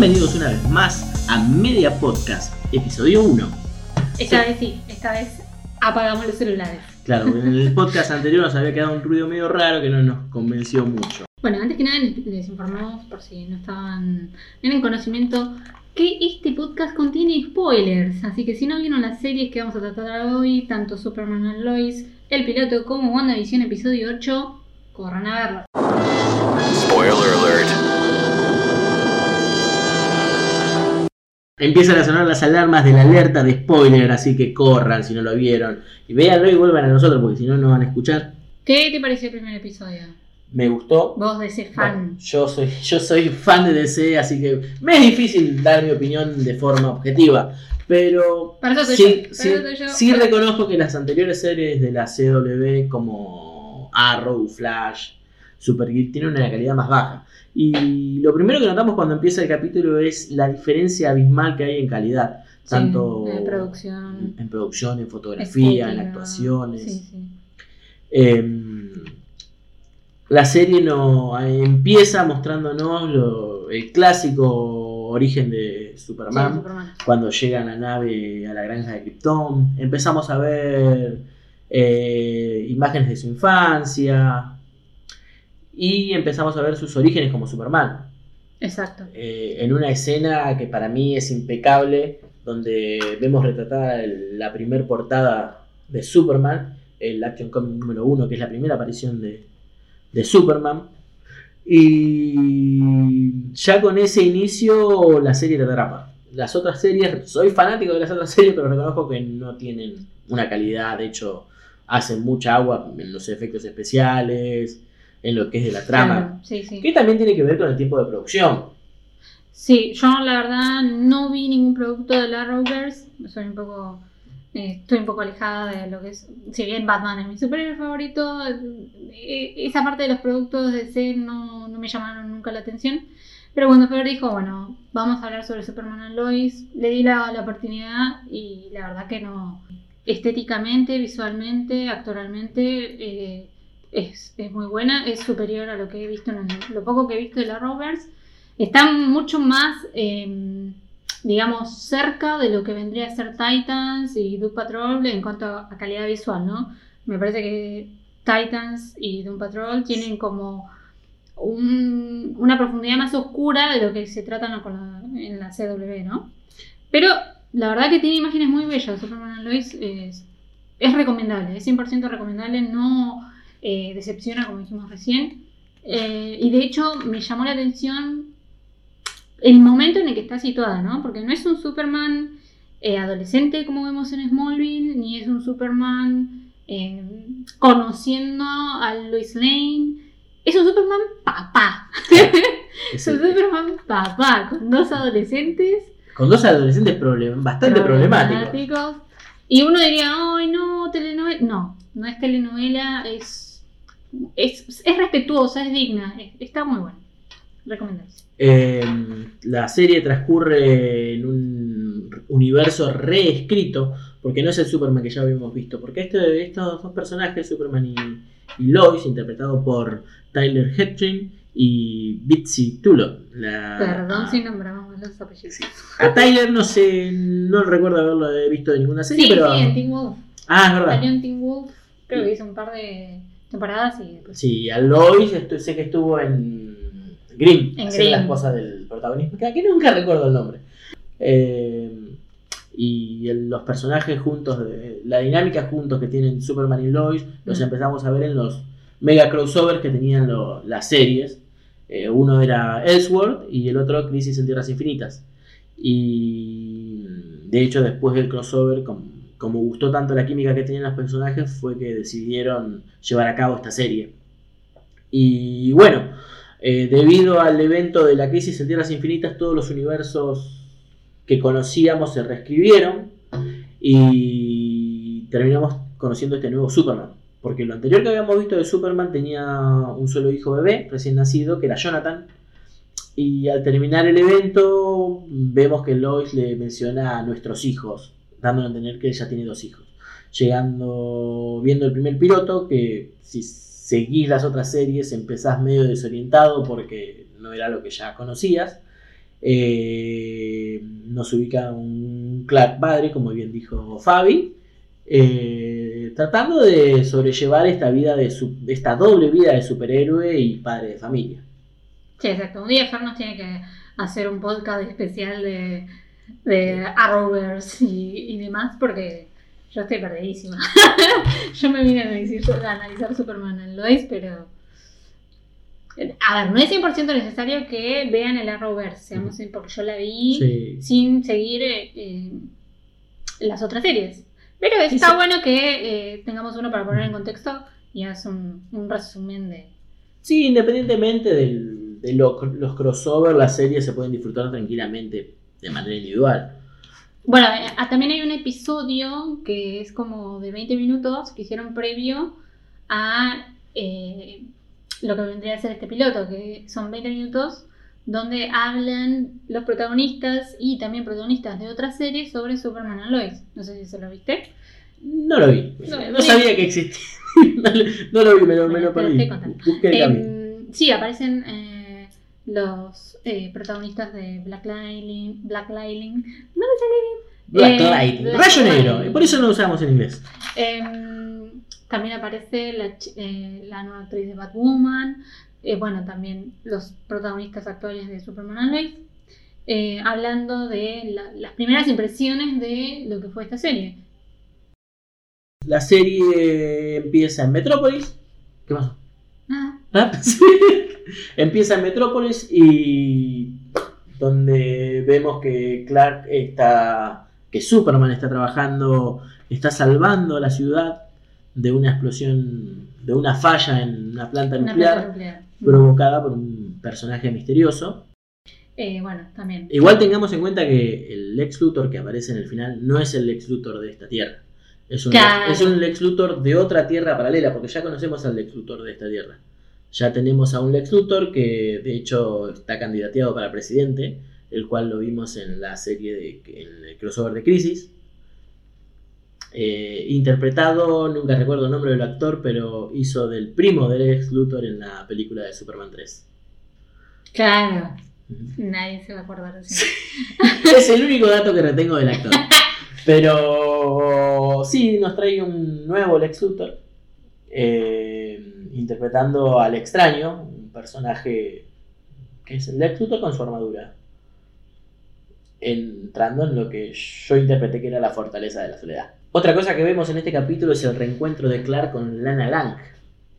Bienvenidos una vez más a Media Podcast, episodio 1. Esta vez sí, esta vez apagamos los celulares. Claro, en el podcast anterior nos había quedado un ruido medio raro que no nos convenció mucho. Bueno, antes que nada les, les informamos, por si no estaban en conocimiento, que este podcast contiene spoilers. Así que si no vieron las series que vamos a tratar hoy, tanto Superman and Lois, El Piloto como WandaVision episodio 8, corran a verlo. Spoiler alert. Empiezan a sonar las alarmas de la alerta de spoiler, así que corran si no lo vieron. Y véanlo y vuelvan a nosotros, porque si no, no van a escuchar. ¿Qué te pareció el primer episodio? Me gustó. Vos ese fan. Bueno, yo, soy, yo soy fan de DC, así que me es difícil dar mi opinión de forma objetiva. Pero Para eso sí, yo, sí, para eso soy yo. sí reconozco que las anteriores series de la CW, como Arrow, Flash, Supergirl, tienen una calidad más baja. Y lo primero que notamos cuando empieza el capítulo es la diferencia abismal que hay en calidad. Sí, Tanto en producción. en producción, en fotografía, en actuaciones. Sí, sí. Eh, la serie no, empieza mostrándonos lo- el clásico origen de Superman, Sí, Superman. cuando llega la nave a la granja de Krypton. Empezamos a ver eh, imágenes de su infancia y empezamos a ver sus orígenes como Superman. Exacto. Eh, en una escena que para mí es impecable, donde vemos retratada el- la primer portada de Superman, el Action Comic número uno, que es la primera aparición de, de Superman. Y ya con ese inicio la serie te atrapa. Las otras series, soy fanático de las otras series, pero reconozco que no tienen una calidad, de hecho hacen mucha agua en los efectos especiales, en lo que es de la trama. Claro, Sí, sí. Que también tiene que ver con el tiempo de producción. Sí, yo la verdad no vi ningún producto de la Arrowverse. Soy un poco. eh, estoy un poco alejada de lo que es. Si bien Batman es mi superhéroe favorito, eh, esa parte de los productos de DC no, no me llamaron nunca la atención. Pero cuando Fer dijo, bueno, vamos a hablar sobre Superman and Lois, le di la, la oportunidad y la verdad que no. Estéticamente, visualmente, actoralmente, eh, es, es muy buena, es superior a lo que he visto, en el- lo poco que he visto de la Arrowverse está mucho más, eh, digamos, cerca de lo que vendría a ser Titans y Doom Patrol en cuanto a calidad visual, ¿no? Me parece que Titans y Doom Patrol tienen como un- una profundidad más oscura de lo que se trata en la CW, ¿no? Pero la verdad que tiene imágenes muy bellas. Superman es, es recomendable, es 100% recomendable, no eh, decepciona como dijimos recién. Eh, y de hecho me llamó la atención el momento en el que está situada, ¿no? Porque no es un Superman eh, adolescente como vemos en Smallville, ni es un Superman eh, conociendo a Lois Lane. Es un Superman papá. Es un Superman papá, con dos adolescentes con dos adolescentes problem- bastante problemáticos. problemáticos. Y uno diría, ay no, telenovela. No, no es telenovela, es, es, es respetuosa, es digna, es- está muy buena. Recomendable. Eh, la serie transcurre en un universo reescrito, porque no es el Superman que ya habíamos visto, porque este, estos dos personajes, Superman y, y Lois, interpretados por Tyler Hetrin y Bitsy Tullo. La- Perdón a, si nombramos los apellidos. Sí, a Tyler no sé, no recuerdo haberlo visto en ninguna serie, sí, pero... en Teen Wolf. ah, es verdad. Salió en Teen Wolf, creo que hizo un par de temporadas y después. Sí, a Lois estu- sé que estuvo en Grimm, En Grimm. la esposa del protagonista, que aquí nunca recuerdo el nombre. Eh, y el- los personajes juntos, de- la dinámica juntos que tienen Superman y Lois, los Mm. empezamos a ver en los mega crossovers que tenían lo- las series. Eh, uno era Elseworld y el otro Crisis en Tierras Infinitas. Y de hecho, después del crossover, como, como gustó tanto la química que tenían los personajes, fue que decidieron llevar a cabo esta serie. Y bueno, eh, debido al evento de la Crisis en Tierras Infinitas, todos los universos que conocíamos se reescribieron y terminamos conociendo este nuevo Superman. Porque lo anterior que habíamos visto de Superman tenía un solo hijo bebé, recién nacido, que era Jonathan. Y al terminar el evento, vemos que Lois le menciona a nuestros hijos, dándole a entender que ella tiene dos hijos. Llegando, viendo el primer piloto, que si seguís las otras series empezás medio desorientado porque no era lo que ya conocías. Eh, nos ubica un Clark padre, como bien dijo Fabi, eh, tratando de sobrellevar esta vida de su- esta doble vida de superhéroe y padre de familia. Sí, exacto. Un día Fer nos tiene que hacer un podcast especial de, de Arrowverse y, y demás porque yo estoy perdidísima. yo me vine a analizar, a analizar Superman en Lois, pero... A ver, no es 100% necesario que vean el Arrowverse, seamos, porque yo la vi Sí. sin seguir eh, eh, las otras series. Pero está sí. bueno que eh, tengamos uno para poner en contexto y haz un, un resumen de... Sí, independientemente del- de lo- los crossover, las series se pueden disfrutar tranquilamente de manera individual. Bueno, eh, ah, también hay un episodio que es como de 20 minutos que hicieron previo a eh, lo que vendría a ser este piloto, que son 20 minutos donde hablan los protagonistas y también protagonistas de otras series sobre Superman and Lois. No sé si se lo viste. No lo vi. No, sabía que existía. no, lo- no lo vi, me lo, me lo perdí. Em, sí, aparecen eh, los eh, protagonistas de Black Lightning. Black Lightning. No me sale bien. Black eh, Black rayo negro. Y por eso no lo usamos en inglés. Em, también aparece la, eh, la nueva actriz de Batwoman. bueno, también los protagonistas actuales de Superman and hablando de la- las primeras impresiones de lo que fue esta serie. La serie empieza en Metrópolis. ¿Qué pasó? Ah, Ah, sí. Empieza en Metrópolis y donde vemos que Clark está, que Superman está trabajando, está salvando la ciudad de una explosión, de una falla en una planta una nuclear planta nuclear. provocada por un personaje misterioso. Eh, bueno, también. Igual tengamos en cuenta que el Lex Luthor que aparece en el final no es el Lex Luthor de esta tierra. Es un, Claro. es un Lex Luthor de otra tierra paralela, porque ya conocemos al Lex Luthor de esta tierra. Ya tenemos a un Lex Luthor que de hecho está candidateado para presidente, el cual lo vimos en la serie de en el crossover de Crisis. Eh, interpretado, nunca recuerdo el nombre del actor, pero hizo del primo del Lex Luthor en la película de Superman 3. Claro, nadie se va a acordar de eso. Es el único dato que retengo del actor. Pero sí, nos trae un nuevo Lex Luthor. eh, interpretando al extraño, un personaje que es el Lex Luthor con su armadura. Entrando en lo que yo interpreté que era la fortaleza de la soledad. Otra cosa que vemos en este capítulo es el reencuentro de Clark con Lana Lang.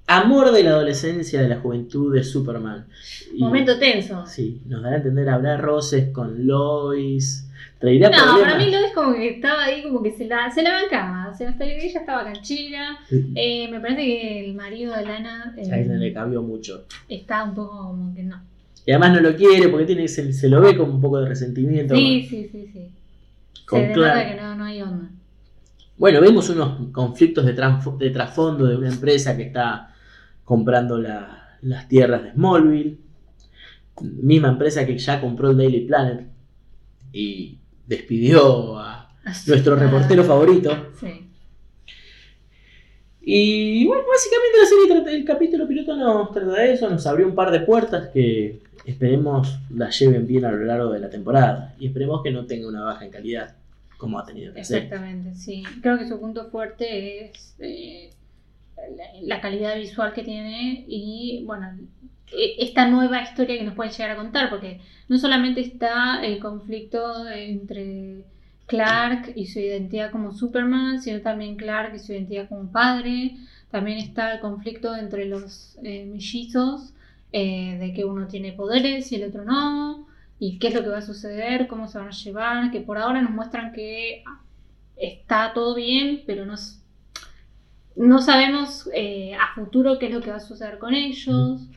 Amor de la adolescencia, de la juventud de Superman. Y- Momento tenso. Sí, nos dará a entender, habrá roces con Lois. Traerá No, problemas. para mí Lois como que estaba ahí, como que se la, se la bancaba. O sea, hasta que ella estaba canchera. Eh, me parece que el marido de Lana eh, Ahí le cambió mucho. está un poco como que no. Y además no lo quiere porque tiene, se, se lo ve con un poco de resentimiento. Sí, sí, sí, sí. Con se denota que no, no hay onda. Bueno, vemos unos conflictos de, trasfondo de una empresa que está comprando la- las tierras de Smallville. Misma empresa que ya compró el Daily Planet y despidió a nuestro reportero favorito. Sí. Y bueno, básicamente la serie trata, el capítulo piloto nos trata de eso, nos abrió un par de puertas que esperemos las lleven bien a lo largo de la temporada y esperemos que no tenga una baja en calidad como ha tenido que ser. Exactamente, sí. Creo que su punto fuerte es eh, la, la calidad visual que tiene y, bueno, e- esta nueva historia que nos pueden llegar a contar, porque no solamente está el conflicto entre Clark y su identidad como Superman, sino también Clark y su identidad como padre. También está el conflicto entre los eh, mellizos, eh, de que uno tiene poderes y el otro no y qué es lo que va a suceder, cómo se van a llevar, que por ahora nos muestran que está todo bien, pero no, no sabemos eh, a futuro qué es lo que va a suceder con ellos.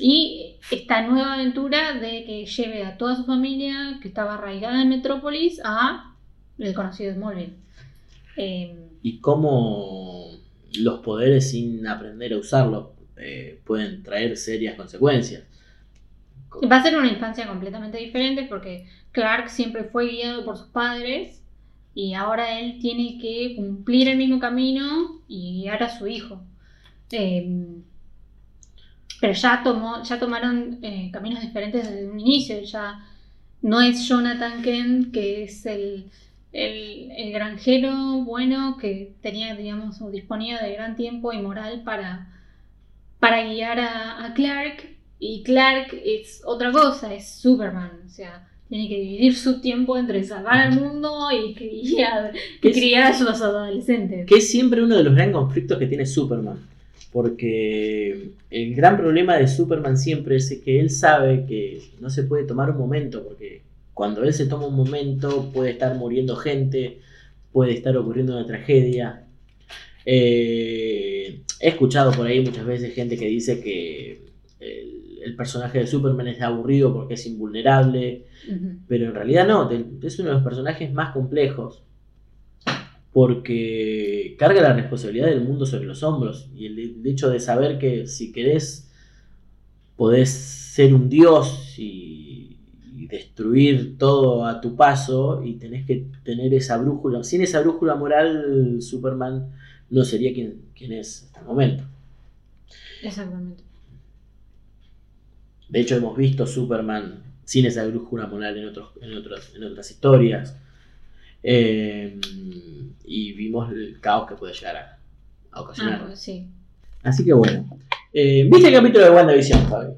Y esta nueva aventura de que lleve a toda su familia, que estaba arraigada en Metrópolis, a el conocido Smallville. Eh, Y cómo los poderes sin aprender a usarlos eh, pueden traer serias consecuencias. Va a ser una infancia completamente diferente porque Clark siempre fue guiado por sus padres y ahora él tiene que cumplir el mismo camino y guiar a su hijo. Eh, pero ya tomó, ya tomaron eh, caminos diferentes desde un inicio. Ya no es Jonathan Kent, que es el, el, el granjero bueno que tenía, digamos, o disponía de gran tiempo y moral para, para guiar a, a Clark. Y Clark es otra cosa, es Superman. O sea, tiene que dividir su tiempo entre salvar al mundo y criar, Es- criar a sus adolescentes. Que es siempre uno de los grandes conflictos que tiene Superman. Porque el gran problema de Superman siempre es que él sabe que no se puede tomar un momento, porque cuando él se toma un momento puede estar muriendo gente, puede estar ocurriendo una tragedia. Eh, he escuchado por ahí muchas veces gente que dice que el, el personaje de Superman es aburrido porque es invulnerable, pero en realidad no, es uno de los personajes más complejos. Porque carga la responsabilidad del mundo sobre los hombros. Y el, el hecho de saber que si querés, podés ser un dios y, y destruir todo a tu paso. Y tenés que tener esa brújula. Sin esa brújula moral, Superman no sería quien, quien es hasta el momento. Exactamente. De hecho, hemos visto Superman sin esa brújula moral en, otros, en, otros, en otras historias. Eh, y vimos el caos que puede llegar a, a ocasionar. Ah, sí. Así que bueno. Eh, ¿Viste el capítulo de WandaVision, Fabi?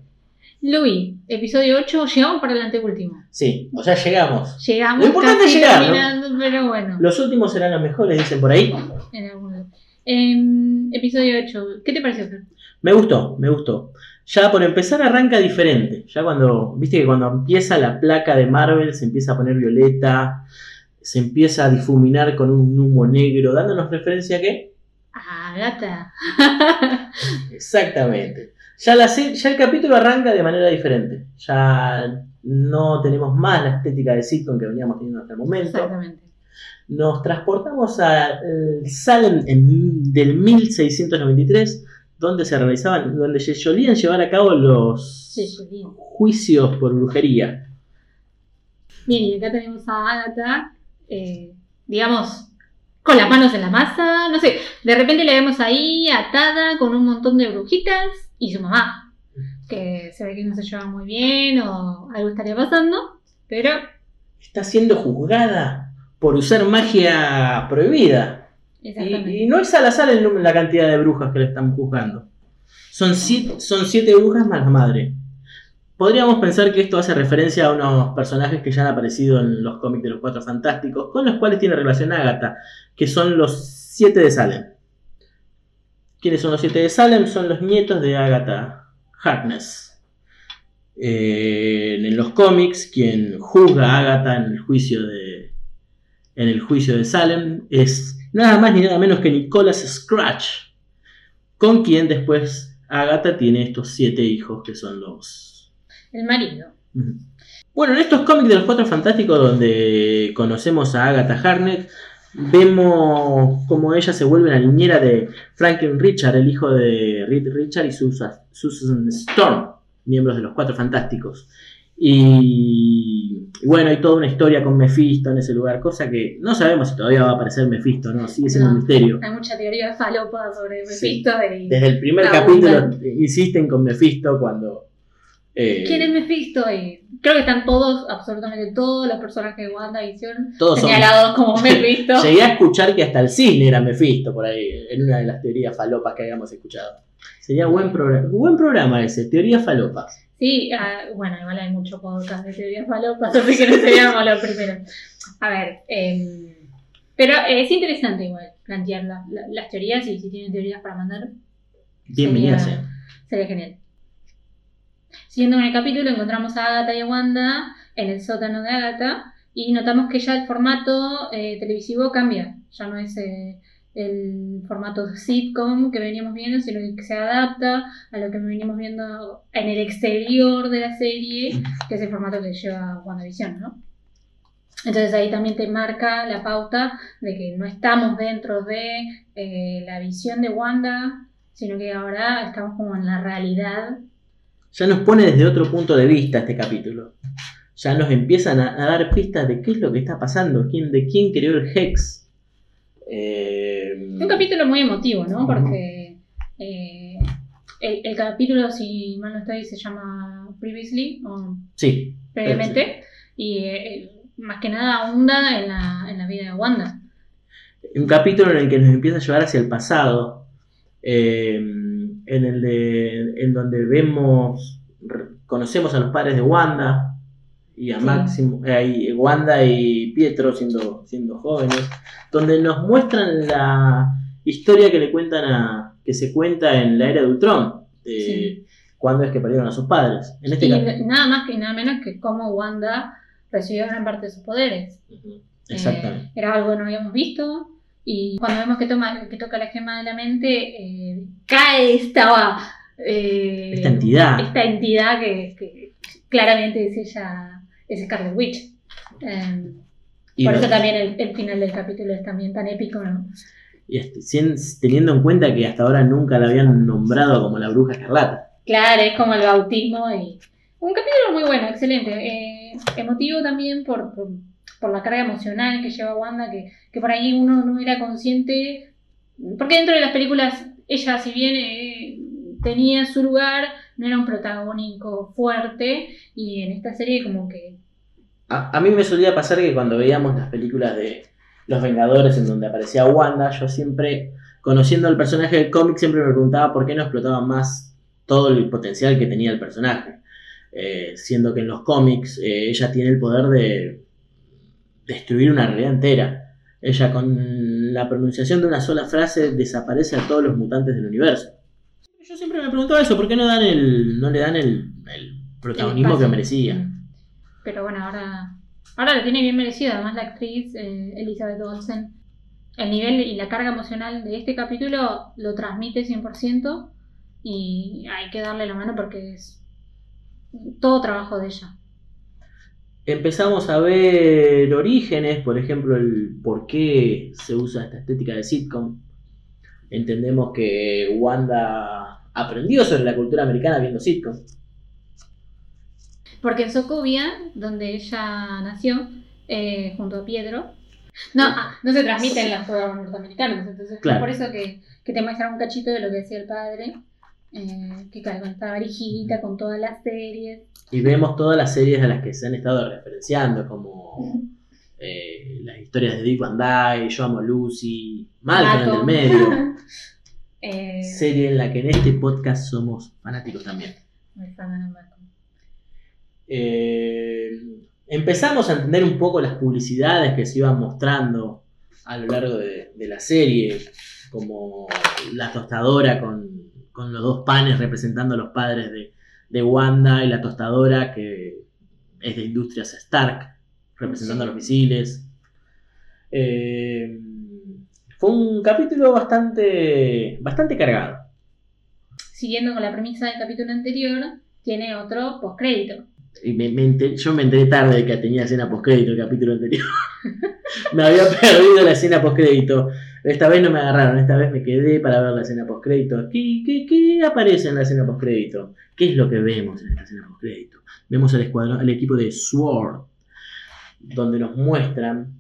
Lo vi, episodio 8, llegamos para el anteúltimo. Sí, o sea, llegamos. Llegamos Lo importante es llegar, ¿no? terminando, pero bueno. Los últimos serán los mejores, dicen por ahí. En algunos. Em, episodio 8, ¿qué te pareció? Fer? Me gustó, me gustó. Ya por empezar arranca diferente. Ya cuando, viste que cuando empieza la placa de Marvel se empieza a poner violeta, se empieza a difuminar con un humo negro, dándonos referencia a qué? Ah, gata. Exactamente. Ya, la ya el capítulo arranca de manera diferente. Ya no tenemos más la estética de sitcom que veníamos teniendo hasta el momento. Exactamente. Nos transportamos a eh, Salem en- del 1693, donde se realizaban, donde se solían llevar a cabo los Sí, sí, bien. juicios por brujería. Bien, y acá tenemos a Agatha, eh, digamos, con las manos en la masa, no sé, de repente la vemos ahí atada con un montón de brujitas y su mamá, que se ve que no se lleva muy bien o algo estaría pasando, pero Está siendo juzgada por usar magia prohibida. exactamente. Y, y no es al azar el la cantidad de brujas que le están juzgando. Son siete, son siete brujas más la madre. Podríamos pensar que esto hace referencia a unos personajes que ya han aparecido en los cómics de los Cuatro Fantásticos, con los cuales tiene relación Agatha, que son los siete de Salem. ¿Quiénes son los siete de Salem? Son los nietos de Agatha Harkness. Eh, en los cómics, quien juzga a Agatha en el juicio de, en el juicio de Salem es nada más ni nada menos que Nicholas Scratch, con quien después Agatha tiene estos siete hijos que son los... El marido. Bueno, en estos cómics de los Cuatro Fantásticos donde conocemos a Agatha Harkness, vemos como ella se vuelve la niñera de Franklin Richard, el hijo de Reed Richard y Susan, Storm, miembros de los Cuatro Fantásticos. Y, y bueno, hay toda una historia con Mephisto en ese lugar, cosa que no sabemos si todavía va a a Mephisto, ¿no? Sigue siendo un misterio. Hay mucha teoría falopa sobre Sí. Mephisto y... Desde el primer capítulo insisten con Mephisto cuando... eh, ¿Quién es Mephisto? Y creo que están todos, absolutamente todos los personajes de WandaVision Todos son señalados como Mephisto. Llegué a escuchar que hasta el cisne era Mephisto por ahí, en una de las teorías falopas que habíamos escuchado. Sería buen programa, buen programa ese, teoría falopas. Sí, ah, bueno, igual hay mucho podcast de teorías falopas, así que no seríamos los primeros. A ver, em, pero es interesante igual plantear la- la- las teorías y si tienen teorías para mandar, Bienvenida Sería- sea. sería genial. Siguiendo con el capítulo, encontramos a Agatha y a Wanda en el sótano de Agatha y notamos que ya el formato eh, televisivo cambia. Ya no es eh, el formato sitcom que veníamos viendo, sino que se adapta a lo que venimos viendo en el exterior de la serie, que es el formato que lleva WandaVision, ¿no? Entonces ahí también te marca la pauta de que no estamos dentro de eh, la visión de Wanda, sino que ahora estamos como en la realidad. Ya nos pone desde otro punto de vista este capítulo. Ya nos empiezan a, a dar pistas de qué es lo que está pasando, quién, de quién creó el Hex. Eh, Un capítulo muy emotivo, ¿no? Porque eh, el, el capítulo, si mal no estoy, se llama Previously o Sí. previamente. Y eh, más que nada ahonda en la, en la vida de Wanda. Un capítulo en el que nos empieza a llevar hacia el pasado. eh, en el de. en donde vemos. conocemos a los padres de Wanda. Y a Sí. Máximo. eh, y Wanda y Pietro siendo, siendo jóvenes. Donde nos muestran la historia que le cuentan a. que se cuenta en la era de Ultron. De Sí. cuándo es que perdieron a sus padres. En este Y caso. nada más que nada menos que cómo Wanda recibió gran parte de sus poderes. Ujú, Exactamente. Eh, era algo que no habíamos visto. Y cuando vemos que, toma, que toca la gema de la mente, eh, cae esta, eh, Esta entidad. esta entidad que, que claramente es ella, es Scarlet Witch. Eh, Y por eso también el, el final del capítulo es también tan épico, ¿no? Y teniendo en cuenta que hasta ahora nunca la habían nombrado como la bruja escarlata. Claro, es como el bautismo y un capítulo muy bueno, excelente. Eh, emotivo también por, por, por la carga emocional que lleva Wanda, que, que por ahí uno no era consciente. Porque dentro de las películas, ella, si bien eh, tenía su lugar, no era un protagónico fuerte. Y en esta serie, como que. A, a mí me solía pasar que cuando veíamos las películas de Los Vengadores en donde aparecía Wanda, yo siempre, conociendo al personaje del cómic, siempre me preguntaba por qué no explotaban más todo el potencial que tenía el personaje. Eh, siendo que en los cómics eh, ella tiene el poder de destruir una realidad entera. Ella con la pronunciación de una sola frase desaparece a todos los mutantes del universo. Yo siempre me preguntaba eso, ¿por qué no, dan el, no le dan el, el protagonismo el que merecía? Pero bueno, ahora, ahora lo tiene bien merecido. Además, la actriz eh, Elizabeth Olsen, el nivel y la carga emocional de este capítulo lo transmite 100% y hay que darle la mano porque es todo trabajo de ella. Empezamos a ver orígenes, por ejemplo, el por qué se usa esta estética de sitcom. Entendemos que Wanda aprendió sobre la cultura americana viendo sitcom. Porque en Sokovia, donde ella nació, eh, junto a Pietro, no, ah, no se transmiten las programas norteamericanos, entonces Claro. es por eso que, que te muestran un cachito de lo que decía el padre, eh, que claro, con esta varijita, con todas las series. Y vemos todas las series a las que se han estado referenciando, como eh, las historias de Dick Van Dyke, Yo Amo Lucy, Malcolm en el medio. Eh, Serie en la que en este podcast somos fanáticos también. Eh, empezamos a entender un poco las publicidades que se iban mostrando a lo largo de, de la serie, como la tostadora con, con los dos panes representando a los padres de, de Wanda y la tostadora que es de Industrias Stark, representando Sí. a los misiles. Eh, fue un capítulo bastante, bastante cargado. Siguiendo con la premisa del capítulo anterior, tiene otro postcrédito. Y me- me enter- yo me enteré tarde de que tenía escena postcrédito el capítulo anterior. me había perdido la escena postcrédito. Esta vez no me agarraron, esta vez me quedé para ver la escena postcrédito. ¿Qué, qué, qué aparece en la escena postcrédito? ¿Qué es lo que vemos en esta escena postcrédito? Vemos al escuadrón, al equipo de SWORD, donde nos muestran,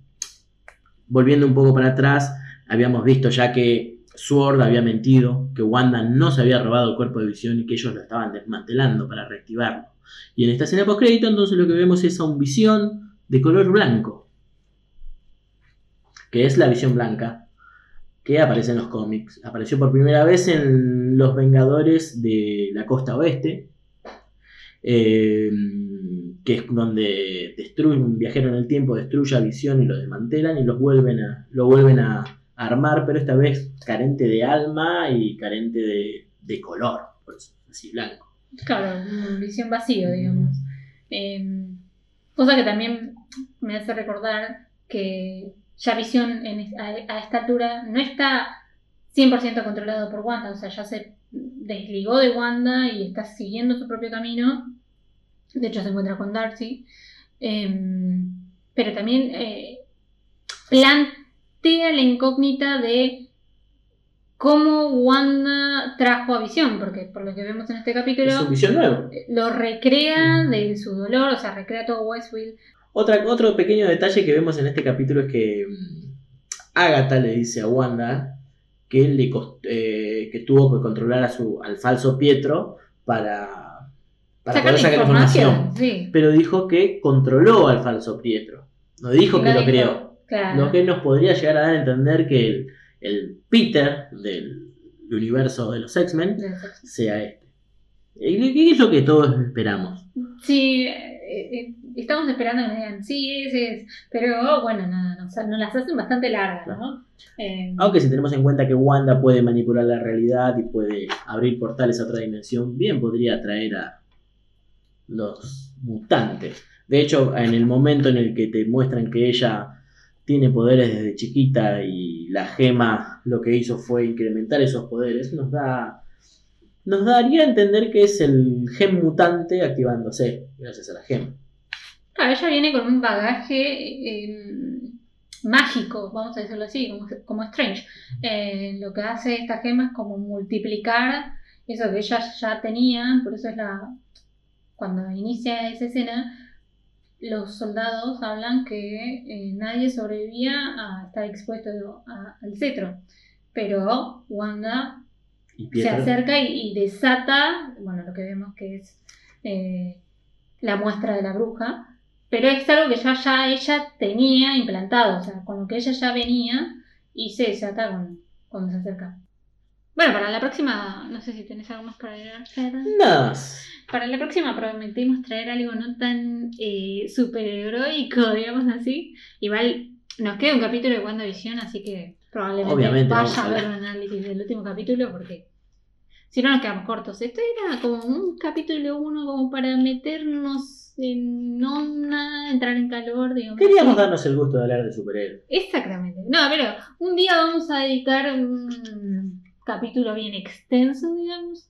volviendo un poco para atrás, habíamos visto ya que SWORD había mentido, que Wanda no se había robado el cuerpo de visión y que ellos lo estaban desmantelando para reactivarlo. Y en esta escena postcrédito, entonces lo que vemos es a un visión de color blanco. Que es la visión blanca que aparece en los cómics. Apareció por primera vez en Los Vengadores de la Costa Oeste. eh, que es donde destruyen un viajero en el tiempo, destruye a Visión y lo desmantelan y los vuelven a, lo vuelven a armar, pero esta vez carente de alma y carente de, de color, por eso, así blanco. Claro, visión vacío, digamos. Eh, cosa que también me hace recordar que ya Visión en a, a esta altura no está 100% controlado por Wanda, o sea, ya se desligó de Wanda y está siguiendo su propio camino. De hecho, se encuentra con Darcy. Eh, pero también eh, plantea la incógnita de cómo Wanda trajo a Visión, porque por lo que vemos en este capítulo Es un visión nuevo. lo recrea de su dolor, o sea, recrea todo Westfield. Otra, otro pequeño detalle que vemos en este capítulo es que mm, Agatha le dice a Wanda que le cost- eh, que, tuvo que controlar a su, al falso Pietro para, para Sacar poder sacar información. Sí. Pero dijo que controló al falso Pietro. No dijo que lo creó. Claro. Lo que nos podría llegar a dar a entender que el, el Peter del universo de los X-Men sea este. ¿Y qué es lo que todos esperamos? Sí, eh, eh, estamos esperando que me digan, sí, ese es. Pero bueno, no, o sea, nos las hacen bastante largas, ¿no? Eh, Aunque si tenemos en cuenta que Wanda puede manipular la realidad y puede abrir portales a otra dimensión, bien podría atraer a los mutantes. De hecho, en el momento en el que te muestran que ella tiene poderes desde chiquita y la gema lo que hizo fue incrementar esos poderes, nos da nos daría a entender que es el gen mutante activándose gracias a la gema. Claro, ella viene con un bagaje eh, mágico, vamos a decirlo así, como, como Strange. Eh, lo que hace esta gema es como multiplicar eso que ella ya tenía, por eso es la. Cuando inicia esa escena, los soldados hablan que eh, nadie sobrevivía a estar expuesto a- al cetro. Pero Wanda se acerca y, y desata, bueno, lo que vemos que es eh, la muestra de la bruja, pero es algo que ya, ya ella tenía implantado, o sea, con lo que ella ya venía y se desata con- cuando se acerca. Bueno, para la próxima, no sé si tenés algo más para agregar. Más. Para la próxima prometimos traer algo no tan eh, superheroico, digamos así. Igual nos queda un capítulo de WandaVision, así que probablemente Obviamente vaya a ver un análisis del último capítulo porque si no nos quedamos cortos. Esto era como un capítulo uno como para meternos en onda, entrar en calor, digamos. Queríamos darnos el gusto de hablar de superhéroes. Exactamente. No, pero un día vamos a dedicar un capítulo bien extenso, digamos.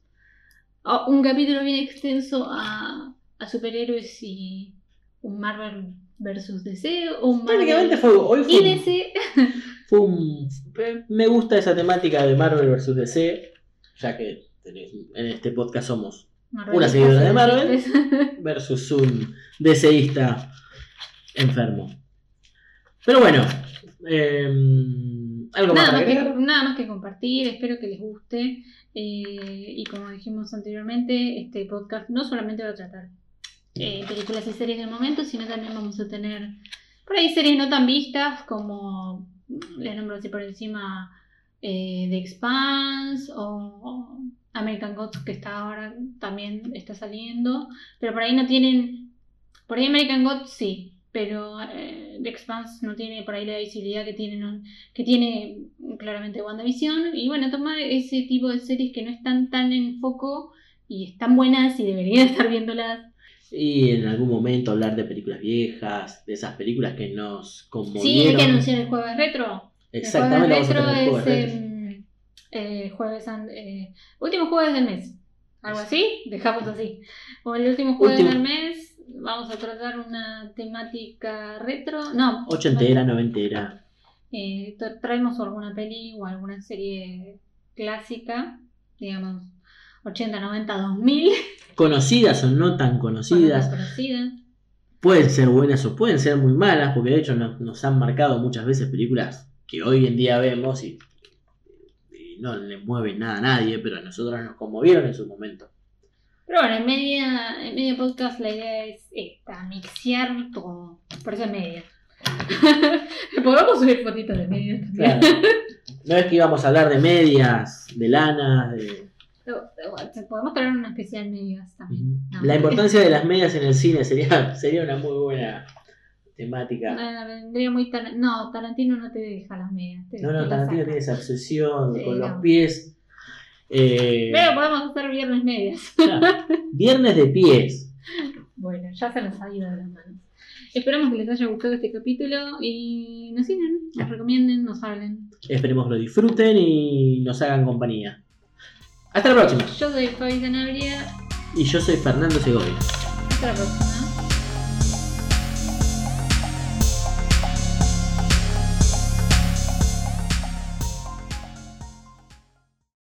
O un capítulo bien extenso a, a superhéroes y un Marvel versus DC o un Marvel Prácticamente fue hoy fue y un- DC. Fue un- eh, me gusta esa temática de Marvel vs. DC, ya que en este podcast somos Una seguidora de Marvel. versus un DCista enfermo. Pero bueno, eh, algo más Nada para más, que, nada más que compartir, espero que les guste. eh, y como dijimos anteriormente, este podcast no solamente va a tratar eh, películas y series del momento, sino también vamos a tener por ahí series no tan vistas como, les nombro así por encima, eh, The Expanse o American Gods que está ahora también está saliendo, pero por ahí no tienen, por ahí American Gods sí, pero eh, The Expanse no tiene por ahí la visibilidad que tienen un- que tiene claramente WandaVision. Y bueno, tomar ese tipo de series que no están tan en foco y están buenas y deberían estar viéndolas. Y en algún momento hablar de películas viejas, de esas películas que nos Sí, hay conmovieron. que anunciar el jueves retro. Exactamente, el vamos a jueves tener el retro jueves es retro. Eh, jueves eh, último jueves del mes. Algo así, dejamos así. O el último jueves Último. del mes vamos a tratar una temática retro. No, Ochentera, noventera. Eh, tra- traemos alguna peli o alguna serie clásica, digamos 80, 90, 2000, Conocidas o no tan conocidas. conocidas. Pueden ser buenas o pueden ser muy malas, porque de hecho nos, nos han marcado muchas veces películas que hoy en día vemos y no le mueven nada a nadie, pero a nosotros nos conmovieron en su momento. Pero bueno, en media, en media podcast la idea es esta, mixear todo. Por eso es media. Podemos subir fotitos de media también. Claro. No es que íbamos a hablar de medias, de lanas, de... Podemos traer una especial medias también. No. La importancia de las medias en el cine sería, sería una muy buena temática. Ah, vendría muy Tar- No, Tarantino no te deja las medias. No, no, Tarantino tiene esa obsesión Sí, con los no. pies. Eh, Pero podemos hacer viernes medias. claro. Viernes de pies. Bueno, ya se nos ha ido de las manos. Esperamos que les haya gustado este capítulo y nos sigan, nos recomienden, nos hablen. Esperemos que lo disfruten y nos hagan compañía. Hasta la próxima. Yo soy Fabi Sanabria. Y yo soy Fernando Segovia. Hasta la próxima.